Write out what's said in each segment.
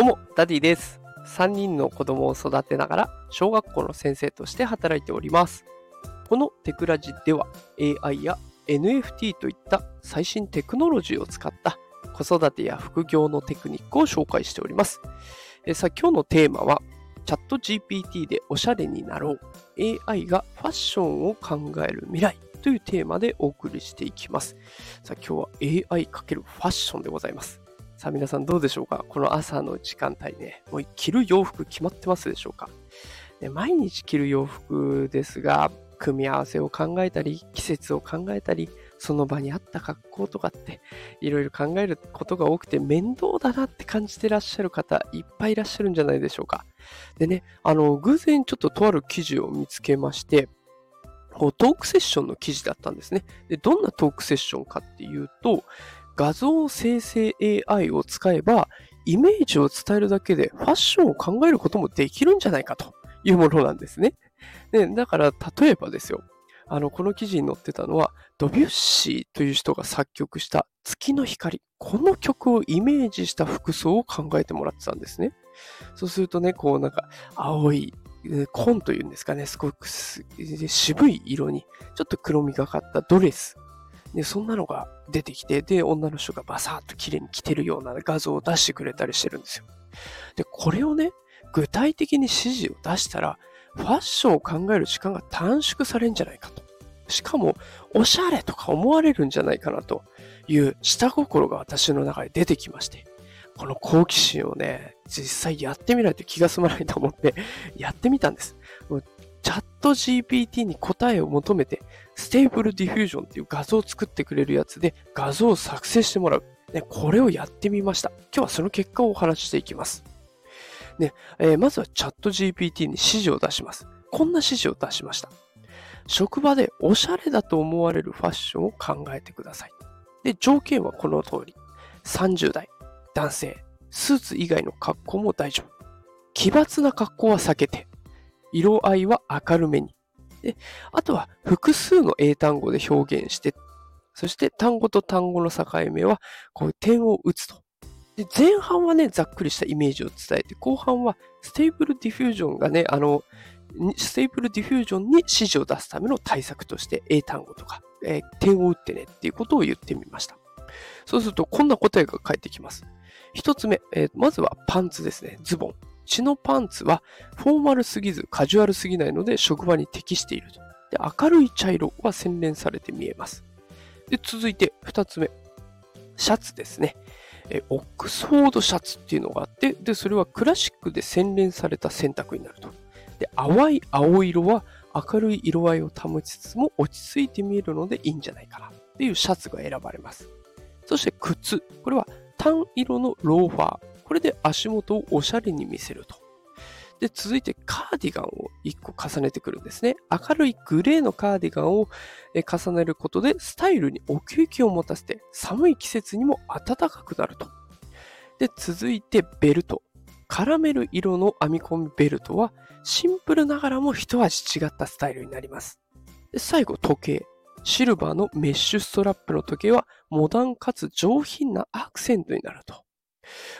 どうも、ダディです。3人の子供を育てながら、小学校の先生として働いております。このテクラジでは、AI や NFT といった最新テクノロジーを使った子育てや副業のテクニックを紹介しております。えさあ今日のテーマは、 ChatGPT でおしゃれになろう。AI がファッションを考える未来というテーマでお送りしていきます。さあ今日は AI× ファッションでございます。さあ皆さんどうでしょうか？この朝の時間帯ね、もう着る洋服決まってますでしょうか、ね、毎日着る洋服ですが、組み合わせを考えたり、季節を考えたり、その場に合った格好とかって、いろいろ考えることが多くて面倒だなって感じてらっしゃる方、いっぱいいらっしゃるんじゃないでしょうか？でね、あの、偶然ちょっととある記事を見つけまして、トークセッションの記事だったんですね。で、どんなトークセッションかっていうと、画像生成 AI を使えば、イメージを伝えるだけでファッションを考えることもできるんじゃないかというものなんですね。でだから、例えばですよ。あの、この記事に載ってたのは、ドビュッシーという人が作曲した月の光。この曲をイメージした服装を考えてもらってたんですね。そうするとね、こうなんか、青い、紺というんですかね、すごく渋い色に、ちょっと黒みがかったドレス。で、そんなのが出てきて、で、女の人がバサーッと綺麗に着てるような画像を出してくれたりしてるんですよ。で、これをね、具体的に指示を出したら、ファッションを考える時間が短縮されるんじゃないかと。しかも、おしゃれとか思われるんじゃないかなという下心が私の中で出てきまして、この好奇心をね、実際やってみないと気が済まないと思って、やってみたんです。チャット GPT に答えを求めて、 Stable Diffusion っていう画像を作ってくれるやつで画像を作成してもらう。ね、これをやってみました。今日はその結果をお話ししていきます。ねえー、まずはチャット GPT に指示を出します。こんな指示を出しました。職場でおしゃれだと思われるファッションを考えてください。で、条件はこの通り。30代、男性、スーツ以外の格好も大丈夫。奇抜な格好は避けて、色合いは明るめに。で、あとは複数の英単語で表現して、そして単語と単語の境目はこう点を打つと。で前半はね、ざっくりしたイメージを伝えて、後半は Stable Diffusion がね、あの、 Stable Diffusion に指示を出すための対策として英単語とか、えー、点を打ってねっていうことを言ってみました。そうするとこんな答えが返ってきます。一つ目、えー、まずはパンツですね。ズボン。血のパンツはフォーマルすぎずカジュアルすぎないので職場に適していると。で明るい茶色は洗練されて見えます。で続いて2つ目。シャツですね。えオックスフォードシャツっていうのがあって、で、それはクラシックで洗練された選択になると。で、淡い青色は明るい色合いを保ちつつも落ち着いて見えるのでいいんじゃないかなっていうシャツが選ばれます。そして靴。これは単色のローファー。これで足元をおしゃれに見せると。で、続いてカーディガンを1個重ねてくるんですね。明るいグレーのカーディガンを重ねることでスタイルに奥行きを持たせて寒い季節にも暖かくなると。で、続いてベルト。カラメル色の編み込みベルトはシンプルながらも一味違ったスタイルになります。で最後、時計。シルバーのメッシュストラップの時計はモダンかつ上品なアクセントになると。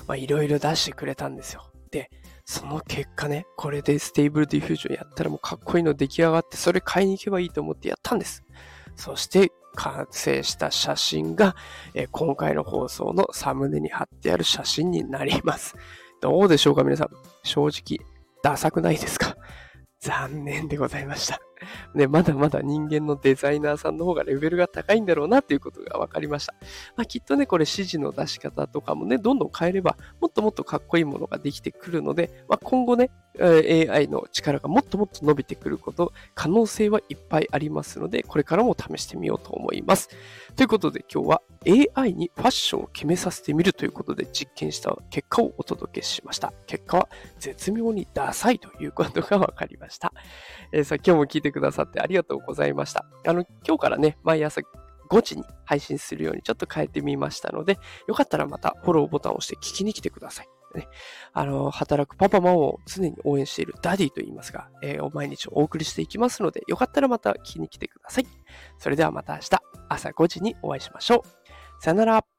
まあ、いろいろ出してくれたんですよ。で、その結果ね、これで Stable Diffusion やったらもうかっこいいの出来上がって、それ買いに行けばいいと思ってやったんです。そして完成した写真が、え今回の放送のサムネに貼ってある写真になります。どうでしょうか皆さん。正直、ダサくないですか？残念でございました。ね、まだまだ人間のデザイナーさんの方がレベルが高いんだろうなということが分かりました。まあ、きっとね、これ指示の出し方とかもね、どんどん変えれば、もっともっとかっこいいものができてくるので、まあ、今後ね、AI の力がもっともっと伸びてくること、可能性はいっぱいありますので、これからも試してみようと思います。ということで今日は AI にファッションを決めさせてみるということで実験した結果をお届けしました。結果は絶妙にダサいということが分かりました。えー、さあ今日も聞いてくださってありがとうございました。あの、今日からね、毎朝5時に配信するようにちょっと変えてみましたので、よかったらまたフォローボタンを押して聞きに来てください。ね、あの、働くパパママを常に応援しているダディと言いますが、えー、毎日お送りしていきますので、よかったらまた聞きに来てください。それではまた明日朝5時にお会いしましょう。さよなら。